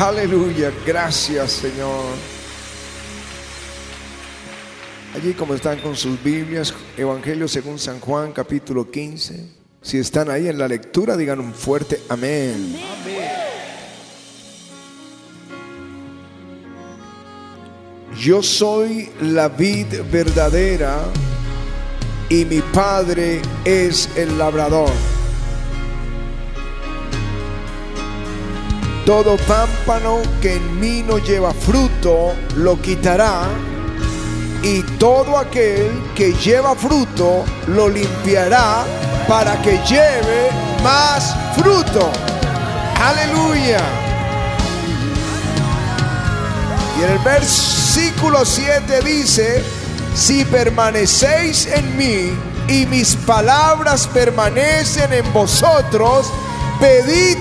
Aleluya, gracias Señor. Allí como están con sus Biblias, Evangelio según San Juan capítulo 15. Si están ahí en la lectura, digan un fuerte amén. Yo soy la vid verdadera y mi padre es el labrador. Todo pámpano que en mí no lleva fruto, lo quitará. Y todo aquel que lleva fruto, lo limpiará para que lleve más fruto. Aleluya. Y en el versículo 7 dice, si permanecéis en mí y mis palabras permanecen en vosotros, pedid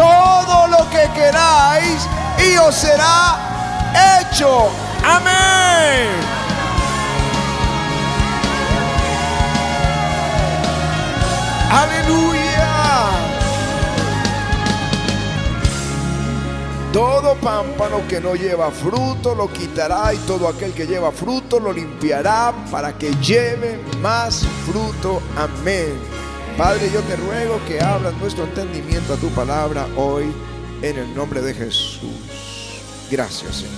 todo lo que queráis y os será hecho. Amén. Aleluya. Todo pámpano que no lleva fruto lo quitará y todo aquel que lleva fruto lo limpiará para que lleve más fruto. Amén. Padre, yo te ruego que abras nuestro entendimiento a tu palabra hoy en el nombre de Jesús. Gracias, Señor.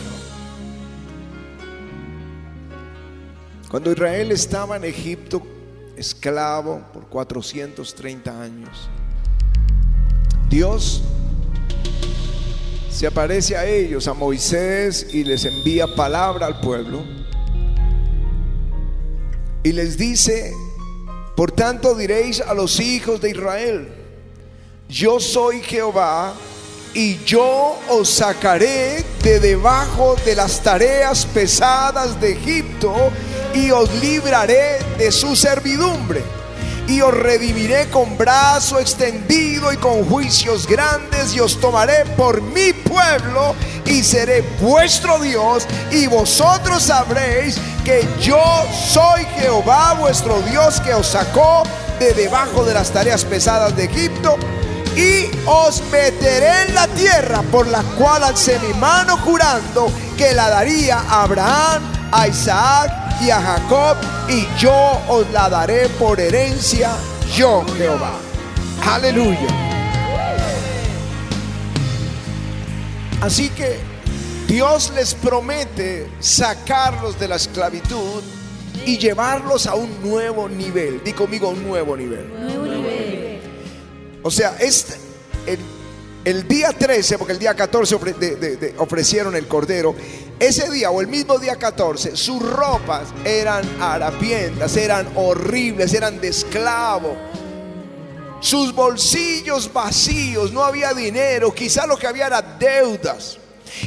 Cuando Israel estaba en Egipto, esclavo por 430 años, Dios se aparece a ellos, a Moisés, y les envía palabra al pueblo. Y les dice por tanto diréis a los hijos de Israel, yo soy Jehová y yo os sacaré de debajo de las tareas pesadas de Egipto y os libraré de su servidumbre y os redimiré con brazo extendido y con juicios grandes y os tomaré por mi pueblo y seré vuestro Dios y vosotros sabréis que yo soy Jehová vuestro Dios que os sacó de debajo de las tareas pesadas de Egipto y os meteré en la tierra por la cual alcé mi mano jurando que la daría a Abraham, a Isaac y a Jacob y yo os la daré por herencia, yo Jehová. Aleluya. Así que Dios les promete sacarlos de la esclavitud y llevarlos a un nuevo nivel. Di conmigo un nuevo nivel. O sea, este, el, día 13, porque el día 14 ofrecieron el cordero, ese día o el mismo día 14, sus ropas eran harapientas, eran horribles, eran de esclavo. Sus bolsillos vacíos, no había dinero, quizá lo que había era deudas.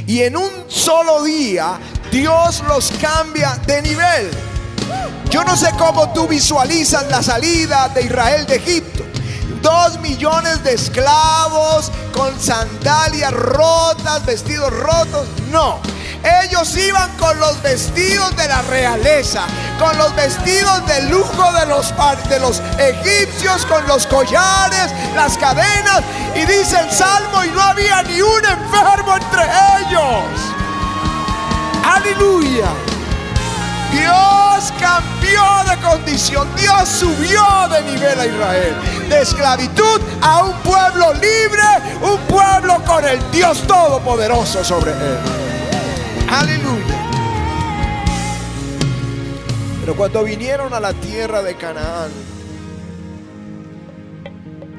Y en un solo día Dios los cambia de nivel. Yo no sé cómo tú visualizas la salida de Israel de Egipto. Dos millones de esclavos con sandalias rotas, vestidos rotos. No. Ellos iban con los vestidos de la realeza, con los vestidos de lujo de los, de los egipcios, con los collares, las cadenas. Y dice el Salmo, y no había ni un enfermo entre ellos. Aleluya. Dios cambió de condición, Dios subió de nivel a Israel, de esclavitud a un pueblo libre, un pueblo con el Dios Todopoderoso sobre él. Aleluya. Pero cuando vinieron a la tierra de Canaán,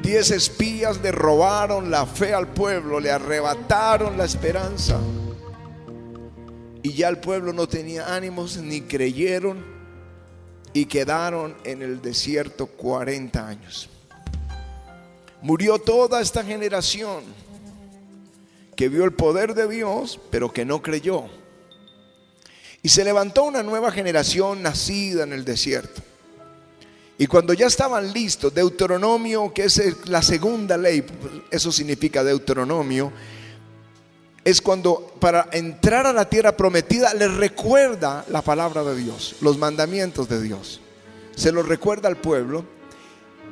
diez espías le robaron la fe al pueblo, le arrebataron la esperanza. Y ya el pueblo no tenía ánimos ni creyeron y quedaron en el desierto 40 años. Murió toda esta generación que vio el poder de Dios, pero que no creyó. Y se levantó una nueva generación nacida en el desierto. Y cuando ya estaban listos, Deuteronomio, que es la segunda ley, eso significa Deuteronomio, es cuando para entrar a la tierra prometida les recuerda la palabra de Dios, los mandamientos de Dios. Se los recuerda al pueblo.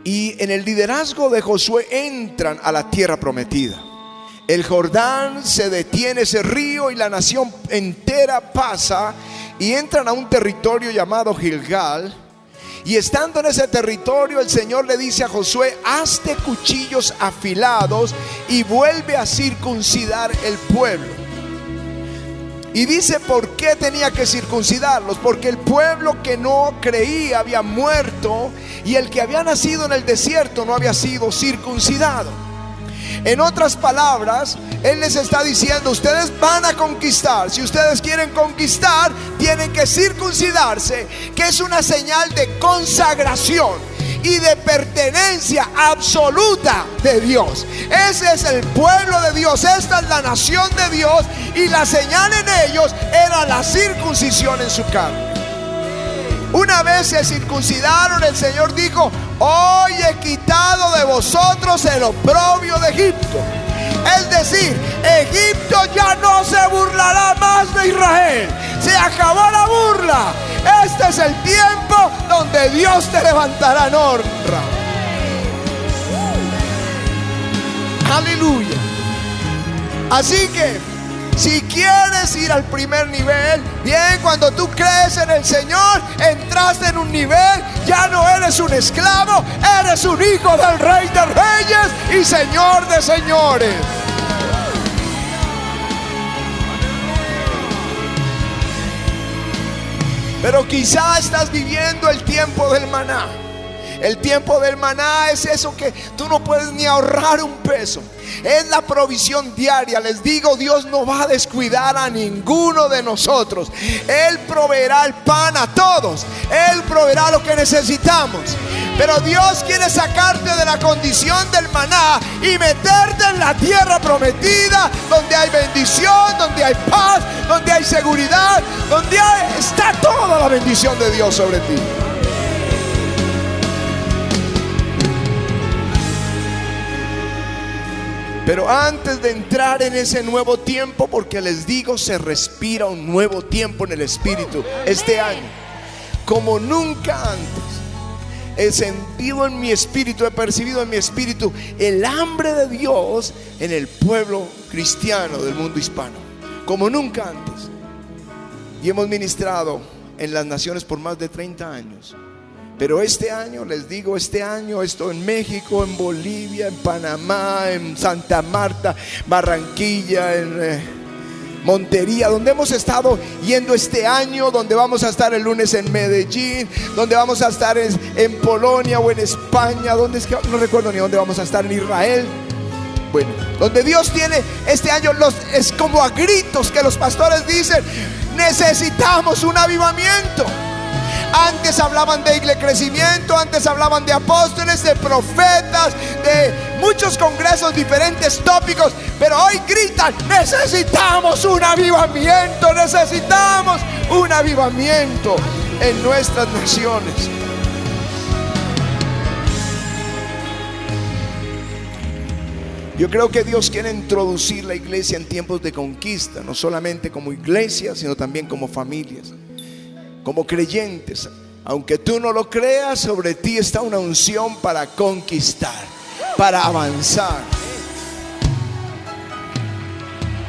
Y en el liderazgo de Josué entran a la tierra prometida el Jordán se detiene ese río y la nación entera pasa y entran a un territorio llamado Gilgal. Y estando en ese territorio, el Señor le dice a Josué, hazte cuchillos afilados y vuelve a circuncidar el pueblo. Y dice por qué tenía que circuncidarlos. Porque el pueblo que no creía había muerto y el que había nacido en el desierto no había sido circuncidado. En otras palabras, Él les está diciendo, ustedes van a conquistar. Si ustedes quieren conquistar, tienen que circuncidarse, que es una señal de consagración y de pertenencia absoluta de Dios. Ese es el pueblo de Dios, esta es la nación de Dios y la señal en ellos era la circuncisión en su carne. Una vez se circuncidaron, el Señor dijo, hoy he quitado de vosotros el oprobio de Egipto. Es decir, Egipto ya no se burlará más de Israel. Se acabó la burla. Este es el tiempo donde Dios te levantará en honra. Aleluya. Así que si quieres ir al primer nivel, bien, cuando tú crees en el Señor, entraste en un nivel, ya no eres un esclavo, eres un hijo del Rey de Reyes y Señor de Señores. Pero quizá estás viviendo el tiempo del maná. El tiempo del maná es eso que tú no puedes ni ahorrar un peso. Es la provisión diaria. Les digo, Dios no va a descuidar a ninguno de nosotros. Él proveerá el pan a todos. Él proveerá lo que necesitamos. Pero Dios quiere sacarte de la condición del maná y meterte en la tierra prometida, donde hay bendición, donde hay paz, donde hay seguridad, donde está toda la bendición de Dios sobre ti. Pero antes de entrar en ese nuevo tiempo, porque les digo, se respira un nuevo tiempo en el Espíritu este año, como nunca antes he sentido en mi espíritu, he percibido en mi espíritu el hambre de Dios en el pueblo cristiano del mundo hispano, como nunca antes. Y hemos ministrado en las naciones por más de 30 años. Pero este año, les digo, este año estoy en México, en Bolivia, en Panamá, en Santa Marta, Barranquilla, en... Eh, Montería, donde hemos estado yendo este año, donde vamos a estar el lunes en Medellín, donde vamos a estar en, Polonia o en España, donde es que no recuerdo ni dónde vamos a estar en Israel. Bueno, donde Dios tiene este año los es como a gritos que los pastores dicen, necesitamos un avivamiento. Antes hablaban de crecimiento, antes hablaban de apóstoles, de profetas, de muchos congresos, diferentes tópicos, pero hoy gritan, necesitamos un avivamiento, necesitamos un avivamiento en nuestras naciones. Yo creo que Dios quiere introducir la iglesia en tiempos de conquista, no solamente como iglesia, sino también como familias como creyentes, aunque tú no lo creas, sobre ti está una unción para conquistar, para avanzar.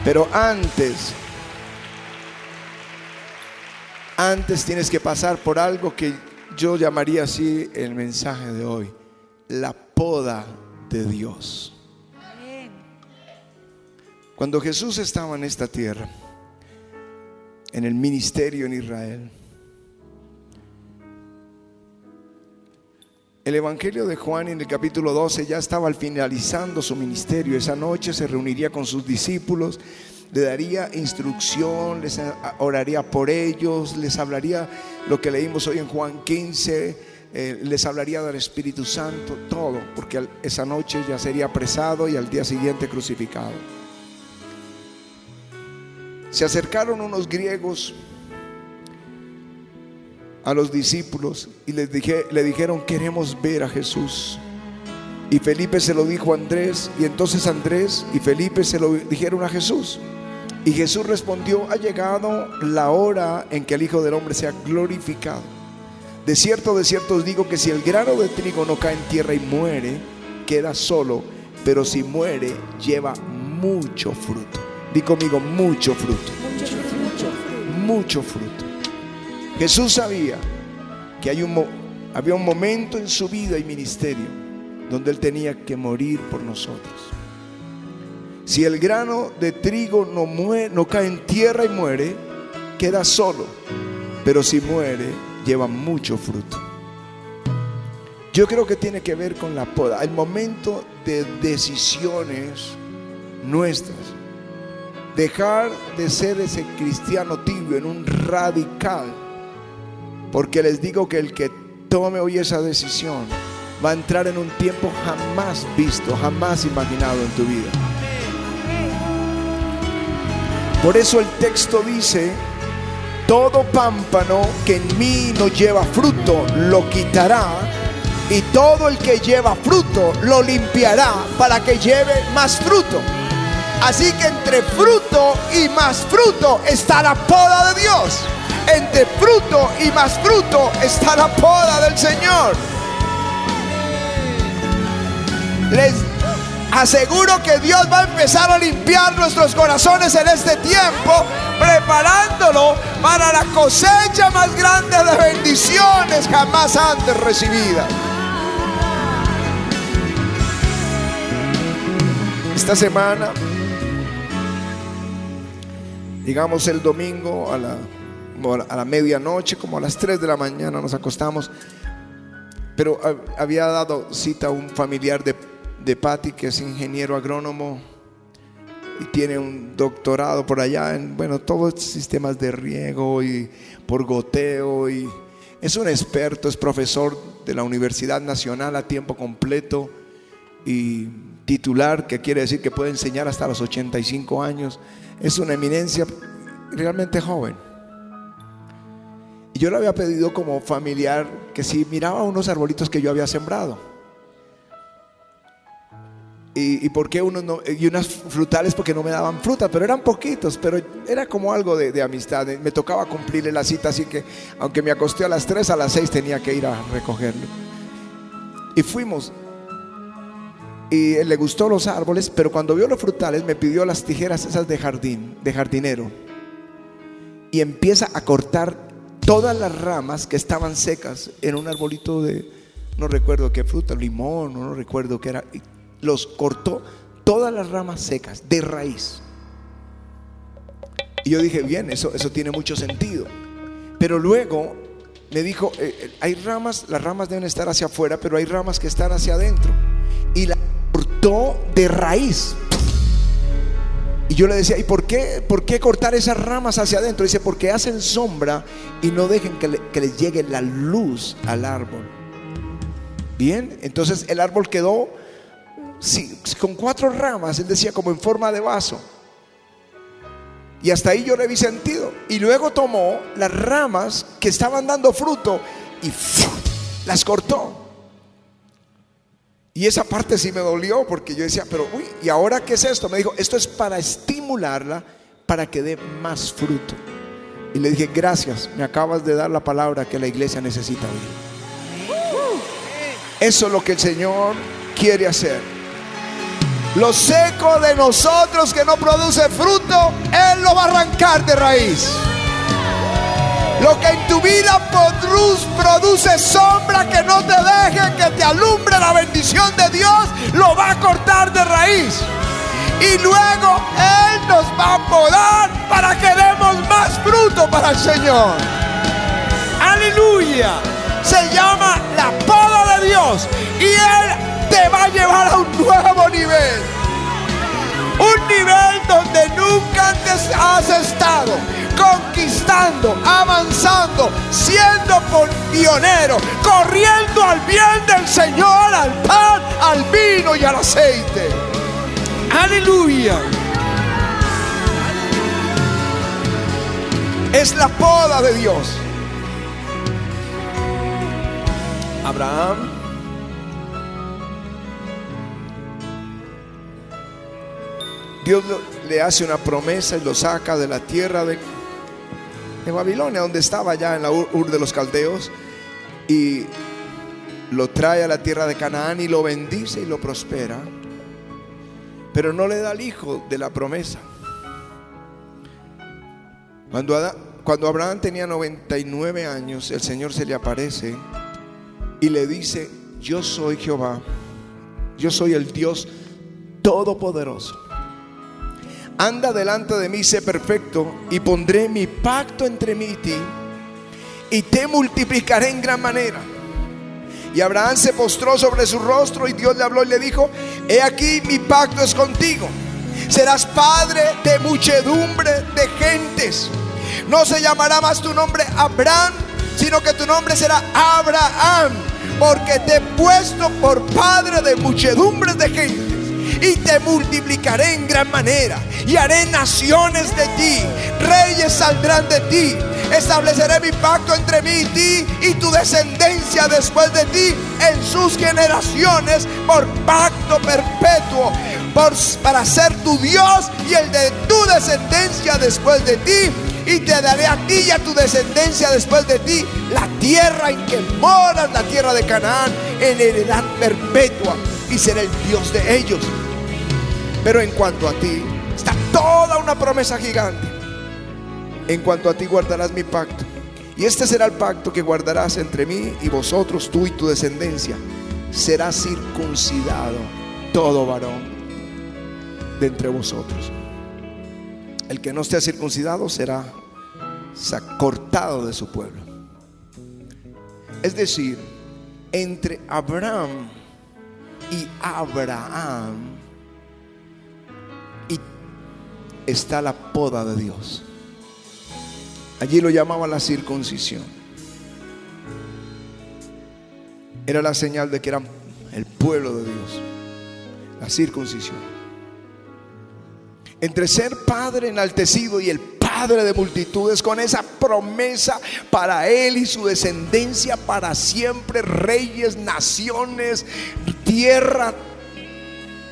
Pero antes, antes tienes que pasar por algo que yo llamaría así el mensaje de hoy, la poda de Dios. Cuando Jesús estaba en esta tierra, en el ministerio en Israel, El Evangelio de Juan en el capítulo 12 ya estaba al finalizando su ministerio. Esa noche se reuniría con sus discípulos, le daría instrucción, les oraría por ellos, les hablaría lo que leímos hoy en Juan 15, eh, les hablaría del Espíritu Santo, todo, porque esa noche ya sería apresado y al día siguiente crucificado. Se acercaron unos griegos a los discípulos y les dije, le dijeron, queremos ver a Jesús. Y Felipe se lo dijo a Andrés y entonces Andrés y Felipe se lo dijeron a Jesús. Y Jesús respondió, ha llegado la hora en que el Hijo del Hombre sea glorificado. De cierto, de cierto os digo que si el grano de trigo no cae en tierra y muere, queda solo, pero si muere, lleva mucho fruto. Di conmigo, mucho fruto. Mucho fruto. Jesús sabía que hay un, había un momento en su vida y ministerio donde Él tenía que morir por nosotros. Si el grano de trigo no, no cae en tierra y muere, queda solo. Pero si muere, lleva mucho fruto. Yo creo que tiene que ver con la poda, el momento de decisiones nuestras. Dejar de ser ese cristiano tibio en un radical. Porque les digo que el que tome hoy esa decisión va a entrar en un tiempo jamás visto, jamás imaginado en tu vida. Por eso el texto dice, todo pámpano que en mí no lleva fruto lo quitará y todo el que lleva fruto lo limpiará para que lleve más fruto. Así que entre fruto y más fruto está la poda de Dios. Entre fruto y más fruto está la poda del Señor. Les aseguro que Dios va a empezar a limpiar nuestros corazones en este tiempo, preparándolo para la cosecha más grande de bendiciones jamás antes recibidas. esta semana, digamos el domingo a la, a la medianoche, como a las 3 de la mañana nos acostamos, pero había dado cita a un familiar de, de Patti que es ingeniero agrónomo y tiene un doctorado por allá en, bueno, todos sistemas de riego y por goteo y es un experto, es profesor de la Universidad Nacional a tiempo completo y titular, que quiere decir que puede enseñar hasta los 85 años. Es una eminencia realmente joven. Y yo le había pedido como familiar que si miraba unos arbolitos que yo había sembrado. Y, por qué unos y unas frutales porque no me daban fruta, pero eran poquitos, pero era como algo de, amistad. Me tocaba cumplirle la cita, así que aunque me acosté a las 3, a las 6 tenía que ir a recogerlo. Y fuimos y le gustó los árboles, pero cuando vio los frutales me pidió las tijeras esas de jardín, de jardinero. Y empieza a cortar todas las ramas que estaban secas en un arbolito de, no recuerdo qué fruta, limón, no recuerdo qué era. los cortó todas las ramas secas, de raíz. Y yo dije, bien, eso, eso tiene mucho sentido. Pero luego me dijo, eh, eh, hay ramas, las ramas deben estar hacia afuera, pero hay ramas que están hacia adentro. Y la cortó de raíz. Y yo le decía, ¿y por qué, por qué cortar esas ramas hacia adentro? Dice, porque hacen sombra y no dejen que, que les llegue la luz al árbol. Bien, entonces el árbol quedó sí, con cuatro ramas, él decía como en forma de vaso. Y hasta ahí yo le vi sentido. Y luego tomó las ramas que estaban dando fruto y las cortó. Y esa parte sí me dolió porque yo decía, pero uy, ¿y ahora qué es esto? Me dijo, esto es para estimularla para que dé más fruto. Y le dije, gracias, me acabas de dar la palabra que la iglesia necesita hoy. Eso es lo que el Señor quiere hacer. Lo seco de nosotros que no produce fruto, Él lo va a arrancar de raíz. Lo que en tu vida produce sombra que no te deje que te alumbre la bendición de Dios, lo va a cortar de raíz. Y luego Él nos va a podar para que demos más fruto para el Señor. Aleluya. Se llama la poda de Dios. Y Él te va a llevar a un nuevo nivel. Un nivel donde nunca antes has estado conquistando, avanzando, siendo pionero, corriendo al bien del Señor, al pan, al vino y al aceite. Aleluya. Es la poda de Dios. Abraham Dios le hace una promesa y lo saca de la tierra de de Babilonia, donde estaba ya en la Ur de los Caldeos, y lo trae a la tierra de Canaán y lo bendice y lo prospera. pero no le da al hijo de la promesa. Cuando, cuando Abraham tenía 99 años, el Señor se le aparece y le dice, yo soy Jehová, yo soy el Dios todopoderoso. Anda delante de mí, sé perfecto, y pondré mi pacto entre mí y ti, y te multiplicaré en gran manera. Y Abraham se postró sobre su rostro y Dios le habló y le dijo, he aquí mi pacto es contigo. Serás padre de muchedumbre de gentes. No se llamará más tu nombre Abraham, sino que tu nombre será Abraham, porque te he puesto por padre de muchedumbre de gentes y te multiplicaré en gran manera y haré naciones de ti, reyes saldrán de ti. Estableceré mi pacto entre mí y ti y tu descendencia después de ti en sus generaciones por pacto perpetuo, para ser tu Dios y el de tu descendencia después de ti y te daré a ti y a tu descendencia después de ti la tierra en que moras, la tierra de Canaán, en heredad perpetua, y seré el Dios de ellos. Pero en cuanto a ti, está toda una promesa gigante. En cuanto a ti guardarás mi pacto. Y este será el pacto que guardarás entre mí y vosotros, tú y tu descendencia. Será circuncidado todo varón de entre vosotros. El que no esté circuncidado será cortado de su pueblo. Es decir, entre Abraham y Abraham está la poda de Dios. Allí lo llamaba la circuncisión. Era la señal de que eran el pueblo de Dios. La circuncisión. Entre ser padre enaltecido y el padre de multitudes, con esa promesa para él y su descendencia para siempre, reyes, naciones, tierra,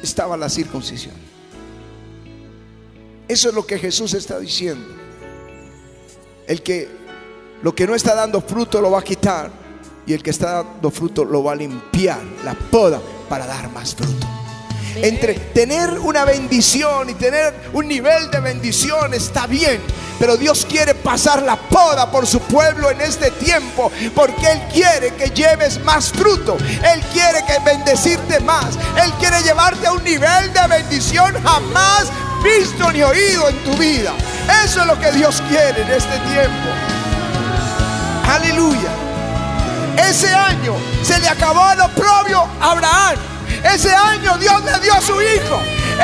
estaba la circuncisión. Eso es lo que Jesús está diciendo. El que lo que no está dando fruto lo va a quitar y el que está dando fruto lo va a limpiar, la poda para dar más fruto. Entre tener una bendición y tener un nivel de bendición está bien, pero Dios quiere pasar la poda por su pueblo en este tiempo, porque Él quiere que lleves más fruto, Él quiere que bendecirte más, Él quiere llevarte a un nivel de bendición jamás visto ni oído en tu vida. Eso es lo que Dios quiere en este tiempo. Aleluya. Ese año se le acabó el oprobio a Abraham. Ese año Dios le dio a su hijo.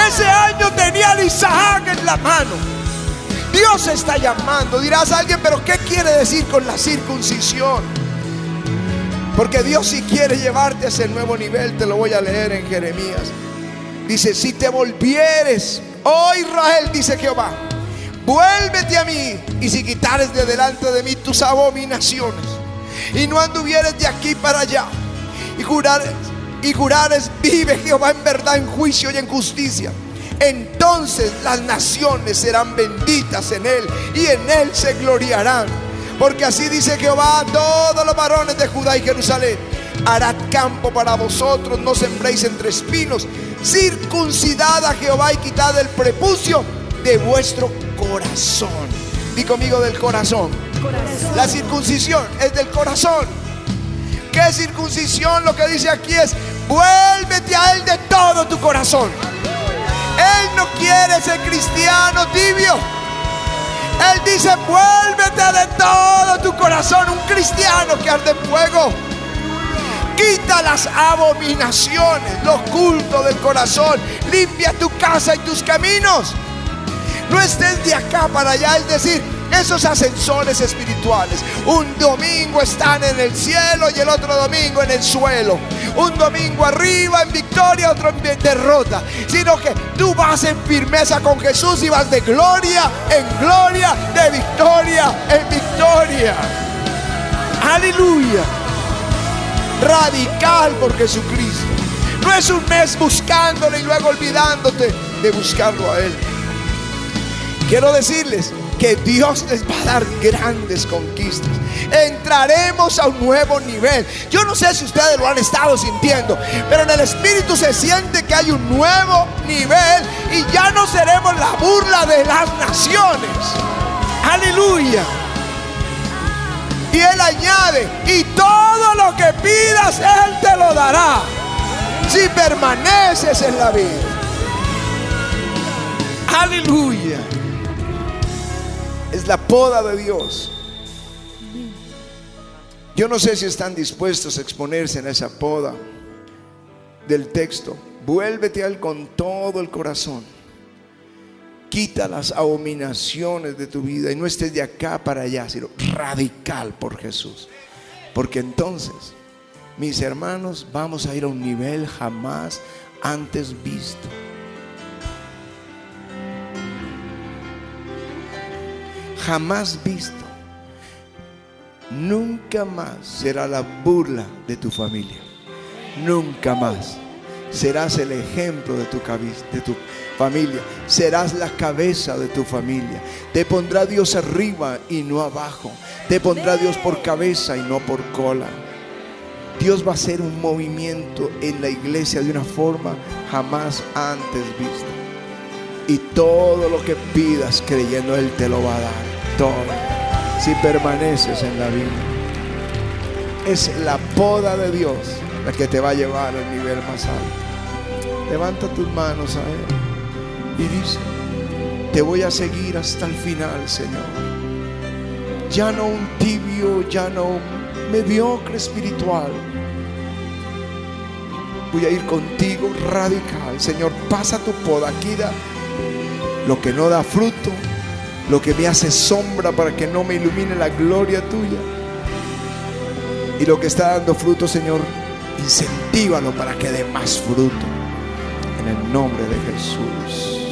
Ese año tenía a Isaac en la mano. Dios está llamando. Dirás a alguien, pero ¿qué quiere decir con la circuncisión? Porque Dios si quiere llevarte a ese nuevo nivel, te lo voy a leer en Jeremías. Dice, si te volvieres Oh Israel, dice Jehová, vuélvete a mí y si quitares de delante de mí tus abominaciones y no anduvieres de aquí para allá y jurares, y jurares, vive Jehová en verdad, en juicio y en justicia. Entonces las naciones serán benditas en él y en él se gloriarán. Porque así dice Jehová a todos los varones de Judá y Jerusalén. Hará campo para vosotros, no sembréis entre espinos, circuncidad a Jehová y quitad el prepucio de vuestro corazón. Di conmigo del corazón. La circuncisión es del corazón. ¿Qué circuncisión? Lo que dice aquí es, vuélvete a Él de todo tu corazón. Él no quiere ser cristiano tibio. Él dice, vuélvete de todo tu corazón. Un cristiano que arde fuego Quita las abominaciones, los cultos del corazón. Limpia tu casa y tus caminos. No estés de acá para allá, es decir, esos ascensores espirituales. Un domingo están en el cielo y el otro domingo en el suelo. Un domingo arriba en victoria, otro en derrota. Sino que tú vas en firmeza con Jesús y vas de gloria en gloria, de victoria en victoria. Aleluya radical por Jesucristo. No es un mes buscándole y luego olvidándote de buscarlo a Él. Quiero decirles que Dios les va a dar grandes conquistas. Entraremos a un nuevo nivel. Yo no sé si ustedes lo han estado sintiendo, pero en el Espíritu se siente que hay un nuevo nivel y ya no seremos la burla de las naciones. Aleluya. Y Él añade, y todo lo que pidas, Él te lo dará. Si permaneces en la vida. Aleluya. Es la poda de Dios. Yo no sé si están dispuestos a exponerse en esa poda del texto. Vuélvete a Él con todo el corazón. Quita las abominaciones de tu vida y no estés de acá para allá, sino radical por Jesús. Porque entonces, mis hermanos, vamos a ir a un nivel jamás antes visto. Jamás visto. Nunca más será la burla de tu familia. Nunca más. Serás el ejemplo de tu, de tu familia. Serás la cabeza de tu familia. Te pondrá Dios arriba y no abajo. Te pondrá Dios por cabeza y no por cola. Dios va a hacer un movimiento en la iglesia de una forma jamás antes vista. Y todo lo que pidas creyendo Él te lo va a dar. Todo si permaneces en la vida. Es la poda de Dios la que te va a llevar al nivel más alto. Levanta tus manos a Él y dice, te voy a seguir hasta el final, Señor. Ya no un tibio, ya no un mediocre espiritual. Voy a ir contigo radical. Señor, pasa tu poda, quita lo que no da fruto, lo que me hace sombra para que no me ilumine la gloria tuya. Y lo que está dando fruto, Señor, incentívalo para que dé más fruto. En el nombre de Jesús.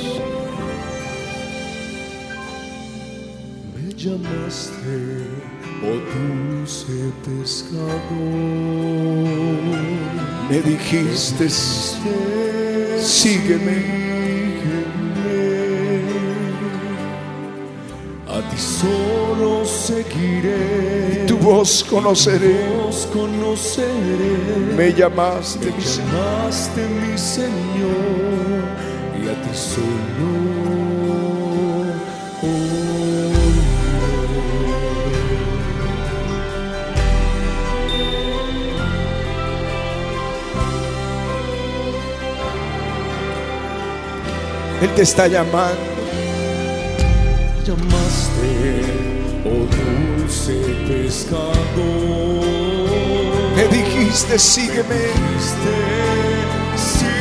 Me llamaste, oh dulce pescador. Me dijiste, sígueme. solo seguiré. Voz conoceré. Tu voz conoceré. Me llamaste, Me llamaste mi Señor, y a ti solo. Él te está llamando llamaste, oh dulce pescador. Me dijiste, sígueme. sígueme.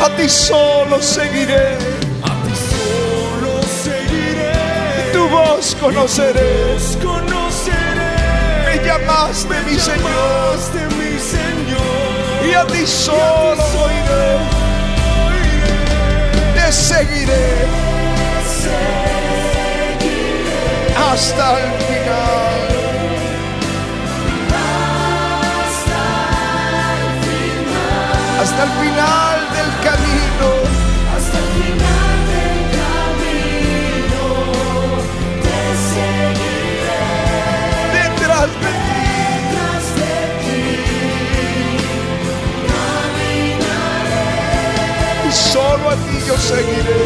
A ti solo seguiré. A ti solo seguiré. Tu voz conoceré. Tu voz conoceré. Me llamaste, Me mi llamaste, Señor. mi Señor. Y a ti solo oiré. Te seguiré hasta el final. Hasta el final del camino. Hasta el final del camino te seguiré. Detrás de ti. Detrás de ti caminaré. Y solo a ti yo seguiré.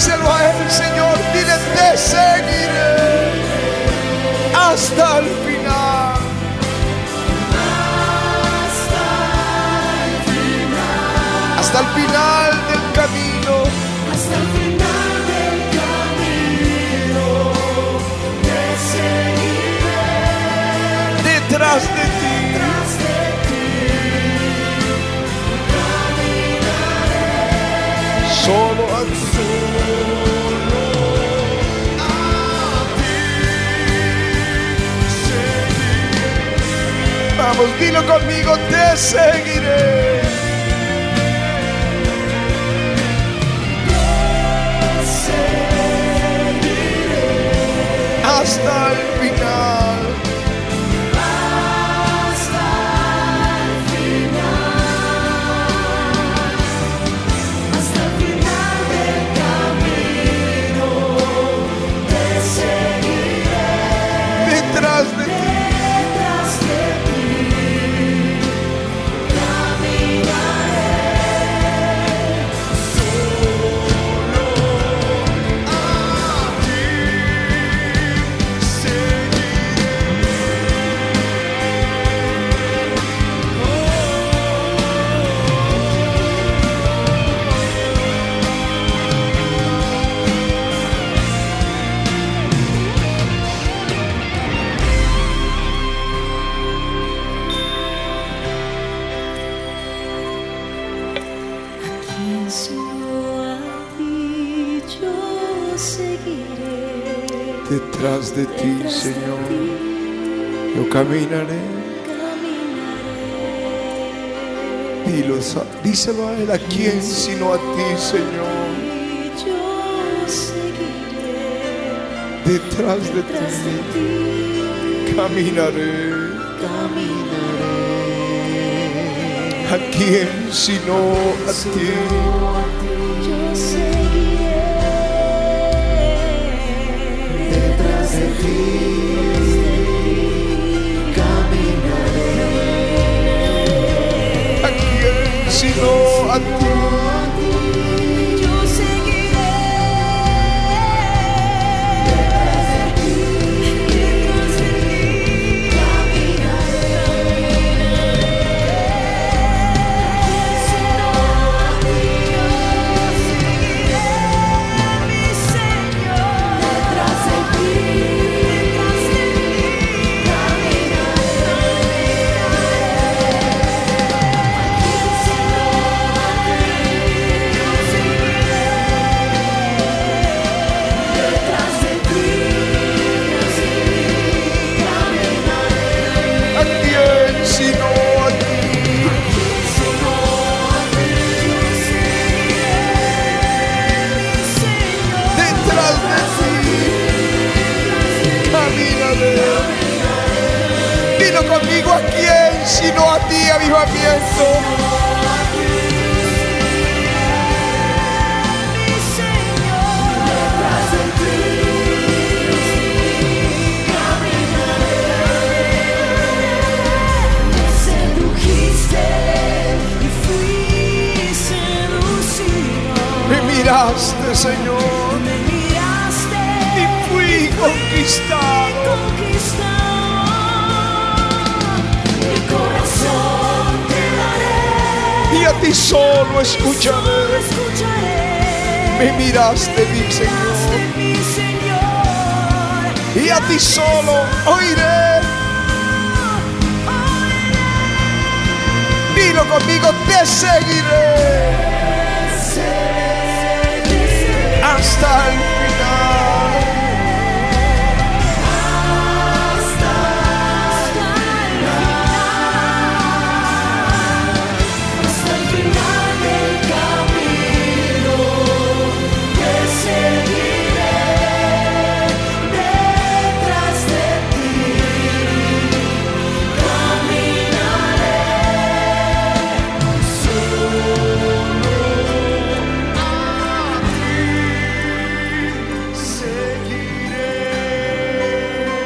Díselo a Él, Señor. Dile, te seguiré hasta el final. Hasta el final del camino. Hasta el final del camino te seguiré. Detrás de ti. Solo seguiré. Vamos, dilo conmigo, te seguiré. El final. Hasta el final De ti, Señor, yo caminaré. Dilo, díselo a Él, ¿a quién sino a ti, Señor? Detrás de ti caminaré. ¿A quién sino a ti? Ti caminaré. ¿A quién sino a? Miraste, Señor, mi Señor. y a ti solo oiré. Dilo conmigo, te seguiré hasta el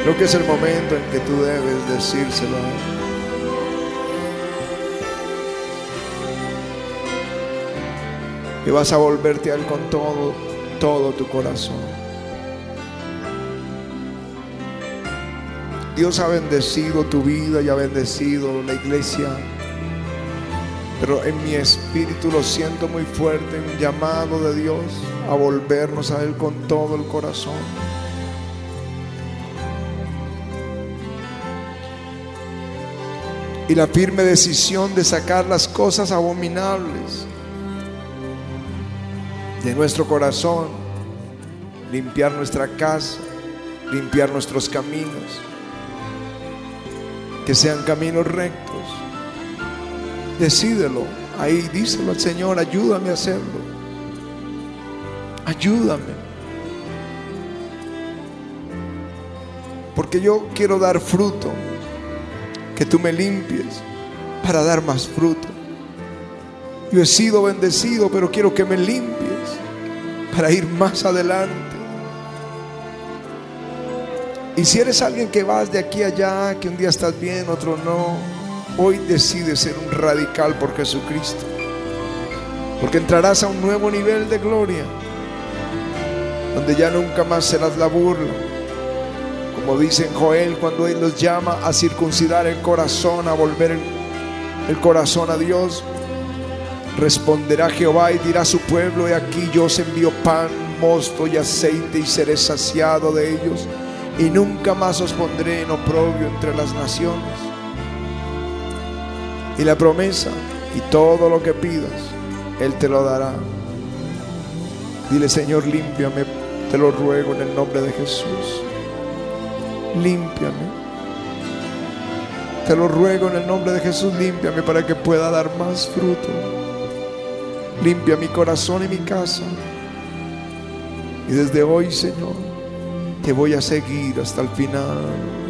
Creo que es el momento en que tú debes decírselo a Él. Y vas a volverte a Él con todo, todo tu corazón. Dios ha bendecido tu vida y ha bendecido la iglesia. Pero en mi espíritu lo siento muy fuerte, un llamado de Dios a volvernos a Él con todo el corazón. Y la firme decisión de sacar las cosas abominables de nuestro corazón, limpiar nuestra casa, limpiar nuestros caminos, que sean caminos rectos. Decídelo, ahí díselo al Señor, ayúdame a hacerlo. Ayúdame. Porque yo quiero dar fruto que tú me limpies para dar más fruto. Yo he sido bendecido, pero quiero que me limpies para ir más adelante. Y si eres alguien que vas de aquí a allá, que un día estás bien, otro no, hoy decides ser un radical por Jesucristo. Porque entrarás a un nuevo nivel de gloria, donde ya nunca más serás la burla. Como dice en Joel cuando Él los llama a circuncidar el corazón, a volver el, el corazón a Dios. Responderá Jehová y dirá a su pueblo, he aquí yo os envío pan, mosto y aceite y seré saciado de ellos y nunca más os pondré en oprobio entre las naciones. Y la promesa y todo lo que pidas, Él te lo dará. Dile, Señor, límpiame, te lo ruego en el nombre de Jesús. Límpiame. Te lo ruego en el nombre de Jesús, límpiame para que pueda dar más fruto. Limpia mi corazón y mi casa. Y desde hoy, Señor, te voy a seguir hasta el final.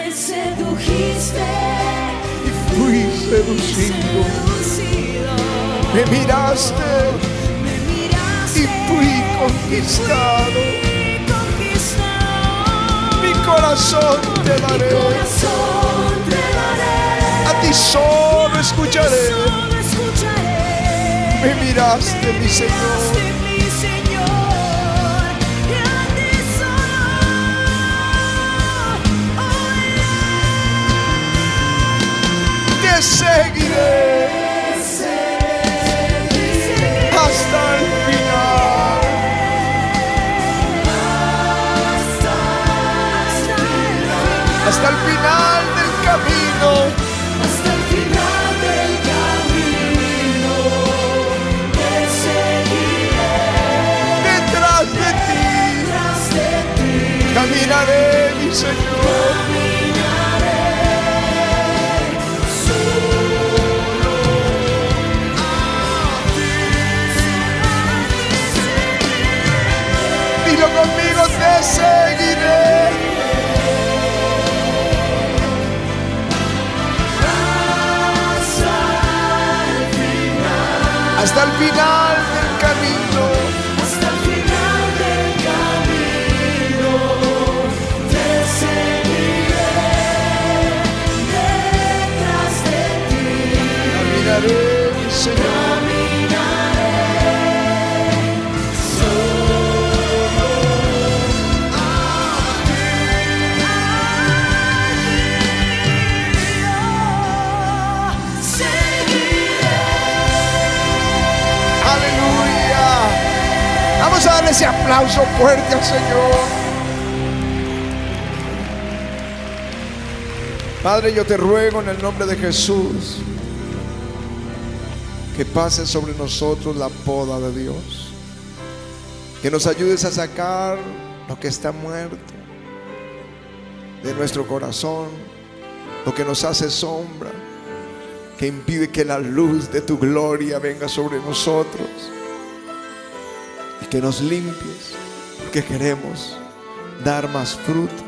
Me sedujiste, Fui seducido, me miraste Me miraste y fui conquistado. y. Mi corazón te daré, corazón te daré. a ti solo escucharé. Me Miraste, mi Señor, te seguiré hasta el final. Hasta el final del camino. Hasta el final del camino te seguiré Detrás de ti tras de ti caminaré, mi Señor. Fuerte al Señor. Padre, yo te ruego en el nombre de Jesús que pase sobre nosotros la poda de Dios. Que nos ayudes a sacar lo que está muerto de nuestro corazón, lo que nos hace sombra, que impide que la luz de tu gloria venga sobre nosotros y que nos limpies, porque queremos dar más fruto,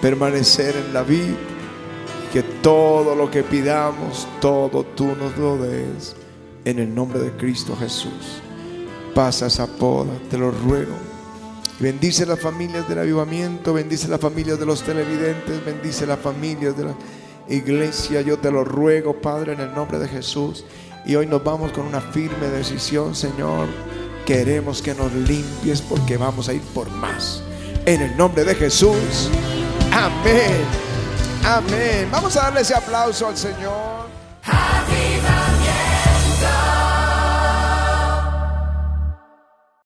permanecer en la vida, que todo lo que pidamos, todo tú nos lo des, en el nombre de Cristo Jesús. Pasa esa poda, te lo ruego. Bendice las familias del avivamiento, bendice las familias de los televidentes, bendice las familias de la iglesia. Yo te lo ruego, Padre, en el nombre de Jesús. Y hoy nos vamos con una firme decisión, Señor. Queremos que nos limpies porque vamos a ir por más. En el nombre de Jesús. Amén. Amén. Vamos a darle ese aplauso al Señor.